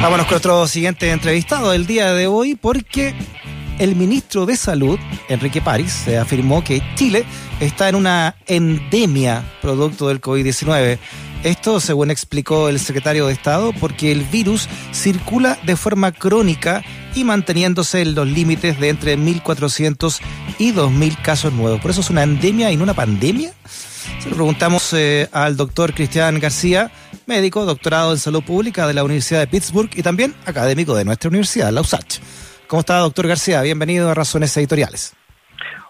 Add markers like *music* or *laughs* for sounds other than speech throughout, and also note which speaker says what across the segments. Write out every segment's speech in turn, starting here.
Speaker 1: Vámonos con nuestro siguiente entrevistado del día de hoy porque el ministro de Salud, Enrique París, afirmó que Chile está en una endemia producto del COVID-19. Esto, según explicó el secretario de Estado, porque el virus circula de forma crónica y manteniéndose en los límites de entre 1.400 y 2.000 casos nuevos. Por eso es una endemia y no una pandemia. Se lo preguntamos eh, al doctor Cristian García, médico, doctorado en salud pública de la Universidad de Pittsburgh y también académico de nuestra universidad, la USACH. ¿Cómo está, doctor García? Bienvenido a Razones Editoriales.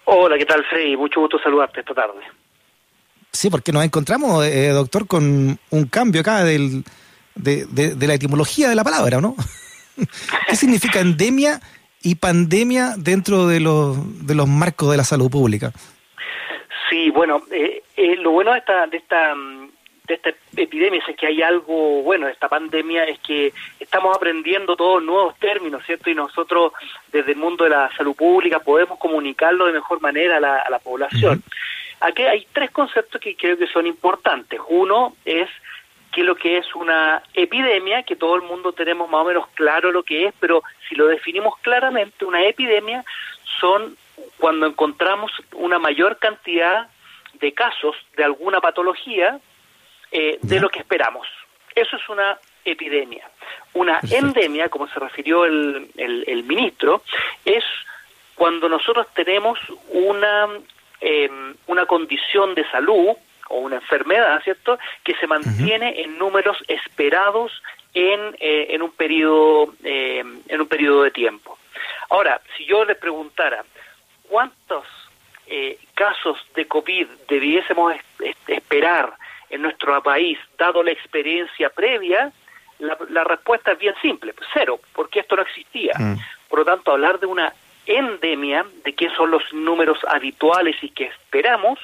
Speaker 2: Hola, ¿qué tal, Freddy? Mucho gusto saludarte esta tarde.
Speaker 1: Sí, porque nos encontramos, eh, doctor, con un cambio acá del, de, de, la etimología de la palabra, ¿no? *laughs* ¿Qué significa endemia y pandemia dentro de los, de los marcos de la salud pública?
Speaker 2: Sí, bueno, eh, eh, lo bueno de esta, de esta de esta epidemia es que hay algo bueno de esta pandemia es que estamos aprendiendo todos nuevos términos, ¿cierto? Y nosotros desde el mundo de la salud pública podemos comunicarlo de mejor manera a la, a la población. Aquí hay tres conceptos que creo que son importantes. Uno es que lo que es una epidemia, que todo el mundo tenemos más o menos claro lo que es, pero si lo definimos claramente, una epidemia son cuando encontramos una mayor cantidad de casos de alguna patología eh, de lo que esperamos. Eso es una epidemia. Una endemia, como se refirió el, el ministro, es cuando nosotros tenemos una eh, una condición de salud o una enfermedad, ¿cierto?, que se mantiene en números esperados en, eh, en un periodo eh, en un periodo de tiempo. Ahora, si yo le preguntara cuántos eh, casos de COVID debiésemos esperar en nuestro país, dado la experiencia previa, la, la respuesta es bien simple, cero, porque esto no existía. Mm. Por lo tanto, hablar de una endemia de qué son los números habituales y que esperamos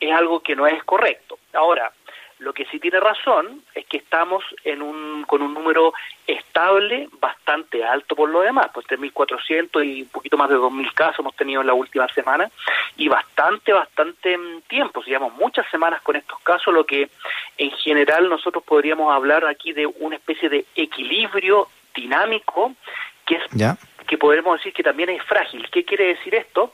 Speaker 2: es algo que no es correcto. Ahora, lo que sí tiene razón es que estamos en un, con un número estable bastante alto por lo demás, pues 3.400 y un poquito más de 2.000 casos hemos tenido en la última semana y bastante, bastante tiempo, digamos, muchas semanas con estos casos, lo que en general nosotros podríamos hablar aquí de una especie de equilibrio dinámico que es que podemos decir que también es frágil. ¿Qué quiere decir esto?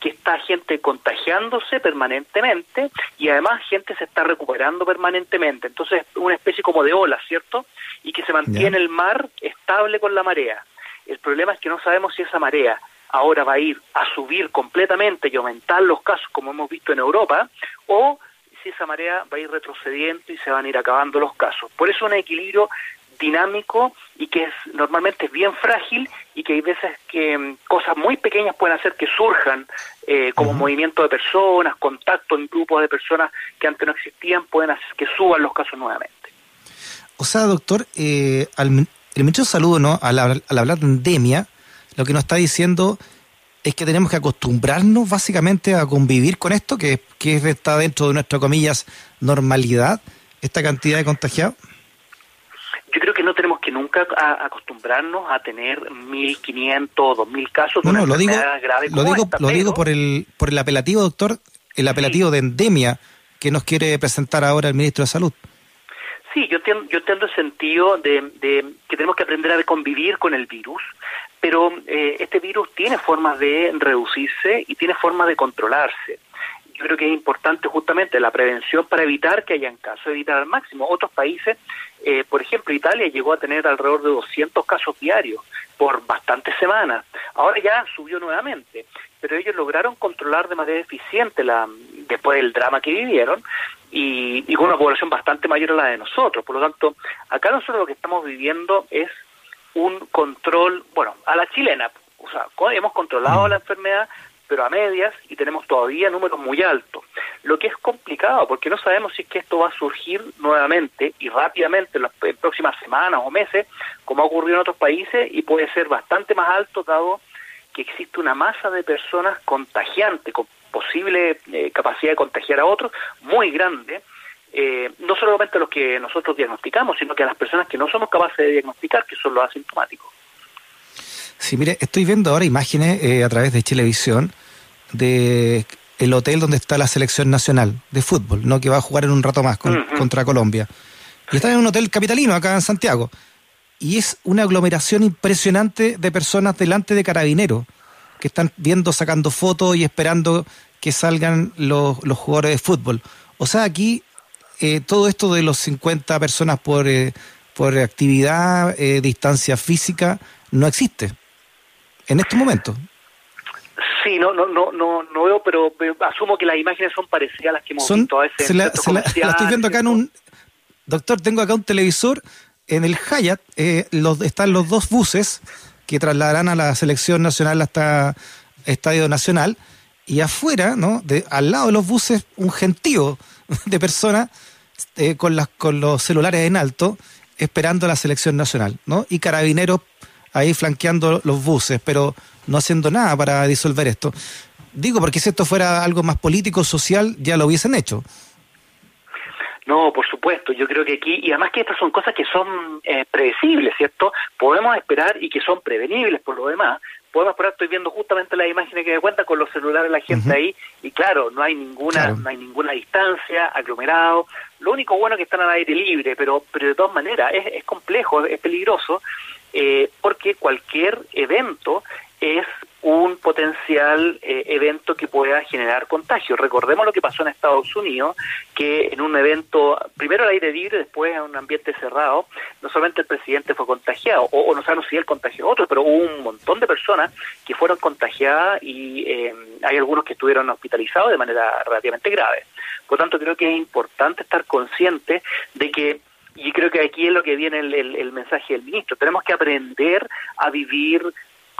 Speaker 2: Que está gente contagiándose permanentemente y además gente se está recuperando permanentemente. Entonces, una especie como de ola, ¿cierto? Y que se mantiene el mar estable con la marea. El problema es que no sabemos si esa marea ahora va a ir a subir completamente y aumentar los casos como hemos visto en Europa o si esa marea va a ir retrocediendo y se van a ir acabando los casos. Por eso un equilibrio dinámico y que es normalmente es bien frágil y que hay veces que mm, cosas muy pequeñas pueden hacer que surjan eh, como movimiento de personas, contacto en grupos de personas que antes no existían, pueden hacer que suban los casos nuevamente.
Speaker 1: O sea, doctor, eh, al, el ministro de Salud, ¿no? Al, al hablar de endemia, lo que nos está diciendo es que tenemos que acostumbrarnos básicamente a convivir con esto, que, que está dentro de nuestra, comillas, normalidad, esta cantidad de contagiados
Speaker 2: yo creo que no nunca acostumbrarnos a tener 1.500 o 2.000 casos
Speaker 1: de no, lo digo, lo digo, lo digo por el, por el apelativo, doctor, el apelativo de endemia que nos quiere presentar ahora el ministro de Salud.
Speaker 2: Sí, yo entiendo, yo entiendo el sentido de, de, que tenemos que aprender a convivir con el virus, pero eh, este virus tiene formas de reducirse y tiene formas de controlarse yo creo que es importante justamente la prevención para evitar que hayan casos, evitar al máximo. Otros países, eh, por ejemplo, Italia llegó a tener alrededor de 200 casos diarios por bastantes semanas. Ahora ya subió nuevamente, pero ellos lograron controlar de manera eficiente la después del drama que vivieron y, y con una población bastante mayor a la de nosotros. Por lo tanto, acá nosotros lo que estamos viviendo es un control, bueno, a la chilena, o sea, hemos controlado la enfermedad, pero a medias y tenemos todavía números muy altos. Lo que es complicado porque no sabemos si es que esto va a surgir nuevamente y rápidamente en las próximas semanas o meses, como ha ocurrido en otros países, y puede ser bastante más alto dado que existe una masa de personas contagiantes con posible eh, capacidad de contagiar a otros muy grande. Eh, no solamente a los que nosotros diagnosticamos, sino que a las personas que no somos capaces de diagnosticar, que son los asintomáticos.
Speaker 1: Sí, mire, estoy viendo ahora imágenes eh, a través de televisión de el hotel donde está la selección nacional de fútbol, ¿no? Que va a jugar en un rato más contra Colombia. Y están en un hotel capitalino acá en Santiago. Y es una aglomeración impresionante de personas delante de carabineros que están viendo, sacando fotos y esperando que salgan los, los jugadores de fútbol. O sea, aquí eh, todo esto de los 50 personas por, eh, por actividad, eh, distancia física, no existe en este momento.
Speaker 2: Sí, no, no, no, no, no veo, pero asumo que las imágenes son parecidas a las que hemos visto a veces.
Speaker 1: Se la, *laughs* estoy viendo acá en un. Doctor, tengo acá un televisor. En el Hyatt eh, los, están los dos buses que trasladarán a la selección nacional hasta Estadio Nacional. Y afuera, ¿no? De, al lado de los buses, un gentío *laughs* de personas eh, con, las, con los celulares en alto esperando a la selección nacional, ¿no? Y carabineros ahí flanqueando los buses, pero no haciendo nada para disolver esto. Digo, porque si esto fuera algo más político, social, ya lo hubiesen hecho.
Speaker 2: No, por supuesto, yo creo que aquí, y además que estas son cosas que son eh, predecibles, ¿cierto? Podemos esperar y que son prevenibles por lo demás. Podemos esperar, estoy viendo justamente las imágenes que me cuentan con los celulares de la gente ahí, y claro, no hay ninguna, no hay ninguna distancia, aglomerado. Lo único bueno es que están al aire libre, pero, pero de todas maneras es, es complejo, es peligroso, eh, porque cualquier evento es un potencial eh, evento que pueda generar contagio. Recordemos lo que pasó en Estados Unidos, que en un evento, primero al aire libre, después en un ambiente cerrado, no solamente el presidente fue contagiado, o, no sabemos si él contagió a otros, pero hubo un montón de personas que fueron contagiadas y eh, hay algunos que estuvieron hospitalizados de manera relativamente grave. Por tanto, creo que es importante estar consciente de que y creo que aquí es lo que viene el, el mensaje del ministro. Tenemos que aprender a vivir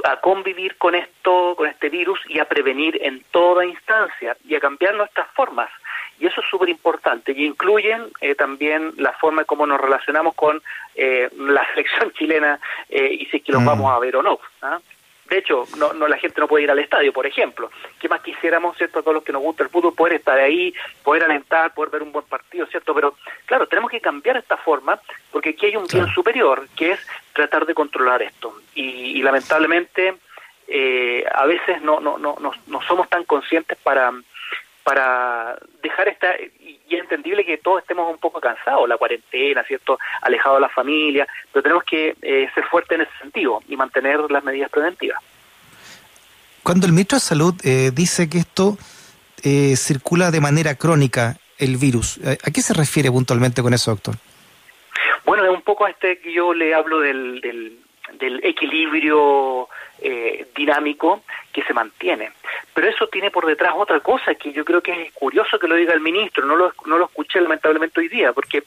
Speaker 2: a convivir con esto, con este virus y a prevenir en toda instancia y a cambiar nuestras formas. Y eso es súper importante y incluyen eh, también la forma de cómo nos relacionamos con eh, la selección *laughs* chilena eh, y si es que los mm. vamos a ver o no. ¿ah? De hecho, no, no, la gente no puede ir al estadio, por ejemplo. ¿Qué más quisiéramos, cierto, a todos los que nos gusta el fútbol, poder estar ahí, poder alentar, poder ver un buen partido, cierto? Pero, claro, tenemos que cambiar esta forma porque aquí hay un bien superior, que es tratar de controlar esto. Y, lamentablemente, eh, a veces no, no, no, no, no somos tan conscientes para para dejar esta, y es entendible que todos estemos un poco cansados, la cuarentena, ¿cierto? Alejado de la familia, pero tenemos que eh, ser fuertes en ese sentido y mantener las medidas preventivas.
Speaker 1: Cuando el ministro de Salud eh, dice que esto eh, circula de manera crónica, el virus, ¿a qué se refiere puntualmente con eso, doctor?
Speaker 2: Bueno, es un poco a este que yo le hablo del, del, del equilibrio eh, dinámico que se mantiene. Pero eso tiene por detrás otra cosa que yo creo que es curioso que lo diga el ministro, no lo, no lo escuché lamentablemente hoy día, porque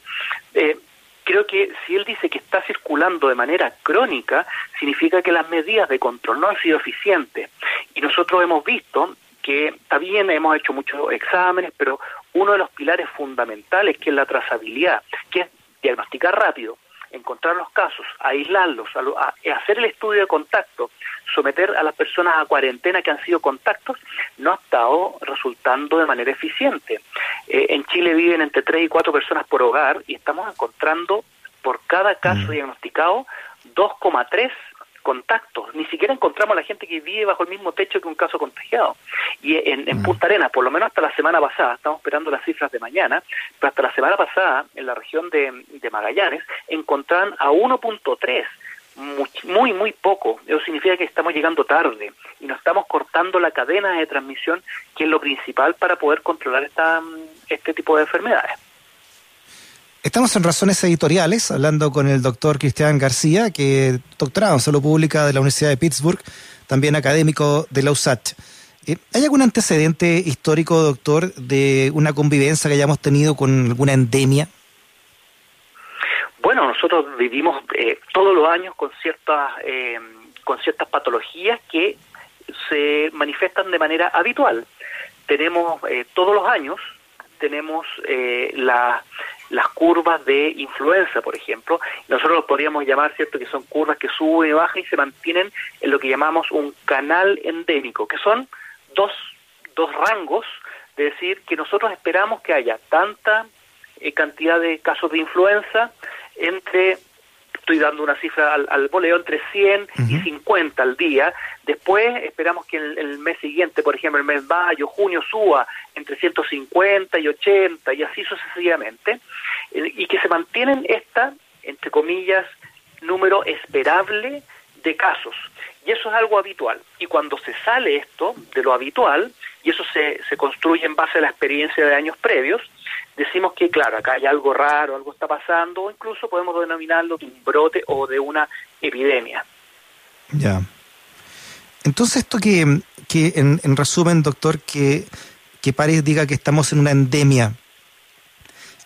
Speaker 2: eh, creo que si él dice que está circulando de manera crónica, significa que las medidas de control no han sido eficientes. Y nosotros hemos visto que también hemos hecho muchos exámenes, pero uno de los pilares fundamentales que es la trazabilidad, que es diagnosticar rápido, encontrar los casos, aislarlos, hacer el estudio de contacto, someter a las personas a cuarentena que han sido contactos, no ha estado resultando de manera eficiente. Eh, en Chile viven entre 3 y 4 personas por hogar y estamos encontrando por cada caso mm. diagnosticado 2,3 contactos. Ni siquiera encontramos a la gente que vive bajo el mismo techo que un caso contagiado. Y en, en mm. Punta Arenas, por lo menos hasta la semana pasada, estamos esperando las cifras de mañana, pero hasta la semana pasada, en la región de, de Magallanes, encontraron a 1.3 muy, muy, poco. Eso significa que estamos llegando tarde y nos estamos cortando la cadena de transmisión, que es lo principal para poder controlar esta, este tipo de enfermedades.
Speaker 1: Estamos en Razones Editoriales, hablando con el doctor Cristian García, que doctorado en salud pública de la Universidad de Pittsburgh, también académico de la USACH. Eh, ¿Hay algún antecedente histórico, doctor, de una convivencia que hayamos tenido con alguna endemia?
Speaker 2: Bueno, nosotros vivimos eh, todos los años con ciertas, eh, con ciertas patologías que se manifiestan de manera habitual. Tenemos todos los años, tenemos la las curvas de influenza, por ejemplo. Nosotros lo podríamos llamar, ¿cierto?, que son curvas que suben y bajan y se mantienen en lo que llamamos un canal endémico, que son dos, dos rangos, de decir que nosotros esperamos que haya tanta eh, cantidad de casos de influenza entre estoy dando una cifra al, al voleo, entre 100 y 50 al día. Después esperamos que el, el, mes siguiente, por ejemplo, el mes mayo, junio, suba entre 150 y 80 y así sucesivamente. y que se mantienen esta, entre comillas, número esperable de casos. Y eso es algo habitual. Y cuando se sale esto de lo habitual, y eso se, se construye en base a la experiencia de años previos, decimos que, claro, acá hay algo raro, algo está pasando, o incluso podemos denominarlo de un brote o de una epidemia.
Speaker 1: Ya. Entonces, esto que, que en, en resumen, doctor, que, que París diga que estamos en una endemia,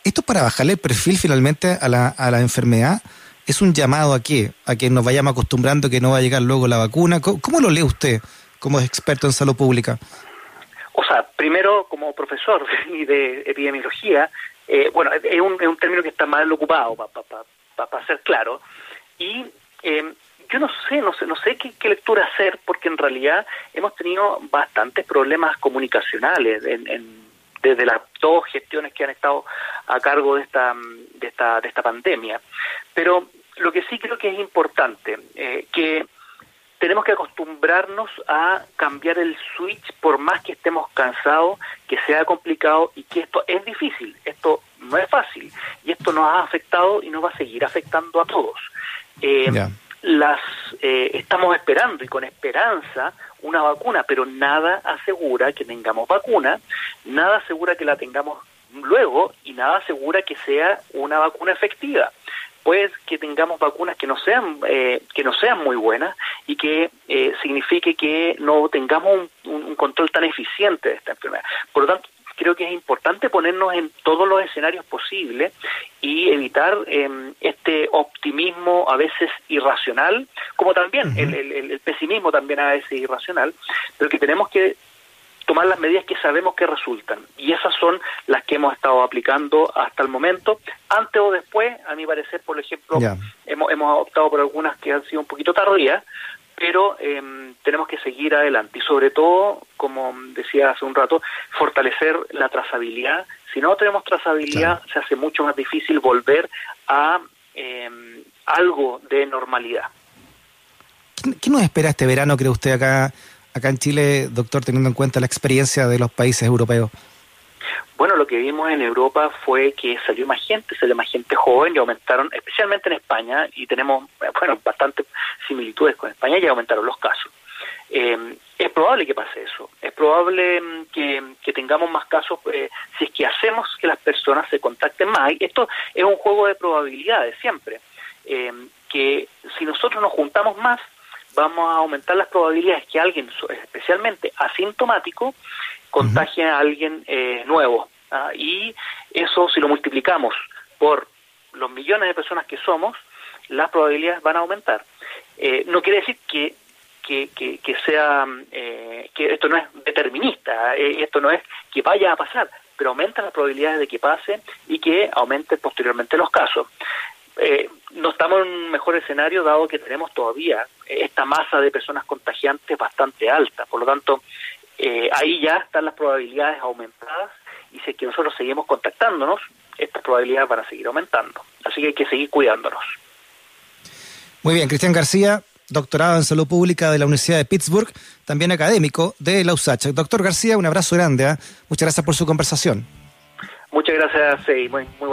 Speaker 1: ¿esto es para bajarle el perfil finalmente a la, a la enfermedad? ¿Es un llamado a qué? ¿A que nos vayamos acostumbrando que no va a llegar luego la vacuna? ¿Cómo, lo lee usted como experto en salud pública?
Speaker 2: O sea, primero como profesor *laughs* de epidemiología, eh, bueno, es un, es un, término que está mal ocupado, para ser claro, y eh, yo no sé, no sé, no sé qué, qué, lectura hacer, porque en realidad hemos tenido bastantes problemas comunicacionales en, en, desde las dos gestiones que han estado a cargo de esta, de esta, de esta pandemia. Pero lo que sí creo que es importante, eh, que tenemos que acostumbrarnos a cambiar el switch por más que estemos cansados, que sea complicado y que esto es difícil, esto no es fácil y esto nos ha afectado y nos va a seguir afectando a todos. Eh, las eh, estamos esperando y con esperanza una vacuna, pero nada asegura que tengamos vacuna, nada asegura que la tengamos luego y nada asegura que sea una vacuna efectiva pues que tengamos vacunas que no sean eh, que no sean muy buenas y que eh, signifique que no tengamos un, un, control tan eficiente de esta enfermedad. Por lo tanto, creo que es importante ponernos en todos los escenarios posibles y evitar eh, este optimismo a veces irracional, como también uh -huh. el, el, el, pesimismo también a veces irracional, pero que tenemos que tomar las medidas que sabemos que resultan. Y esas son las que hemos estado aplicando hasta el momento. Antes o después, a mi parecer, por ejemplo, yeah. hemos, hemos optado por algunas que han sido un poquito tardías, pero eh, tenemos que seguir adelante. Y sobre todo, como decía hace un rato, fortalecer la trazabilidad. Si no tenemos trazabilidad, claro. se hace mucho más difícil volver a eh, algo de normalidad.
Speaker 1: ¿Qué nos espera este verano, cree usted, acá acá en Chile, doctor, teniendo en cuenta la experiencia de los países europeos?
Speaker 2: Bueno, lo que vimos en Europa fue que salió más gente, salió más gente joven y aumentaron, especialmente en España, y tenemos, bueno, bastantes similitudes con España, y aumentaron los casos. Eh, es probable que pase eso, es probable que, que tengamos más casos eh, si es que hacemos que las personas se contacten más. Esto es un juego de probabilidades siempre, eh, que si nosotros nos juntamos más, vamos a aumentar las probabilidades que alguien, especialmente asintomático, contagie -huh. a alguien eh, nuevo. ¿ah? Y eso, si lo multiplicamos por los millones de personas que somos, las probabilidades van a aumentar. Eh, no quiere decir que que, que, que sea eh, que esto no es determinista, eh, esto no es que vaya a pasar, pero aumenta las probabilidades de que pase y que aumente posteriormente los casos. Eh, no estamos en un mejor escenario dado que tenemos todavía esta masa de personas contagiantes bastante alta. Por lo tanto, eh, ahí ya están las probabilidades aumentadas y si es que nosotros seguimos contactándonos, estas probabilidades van a seguir aumentando. Así que hay que seguir cuidándonos.
Speaker 1: Muy bien, Cristian García, doctorado en salud pública de la Universidad de Pittsburgh, también académico de la USACH. Doctor García, un abrazo grande. ¿eh? Muchas gracias por su conversación.
Speaker 2: Muchas gracias, sí, muy, muy buena.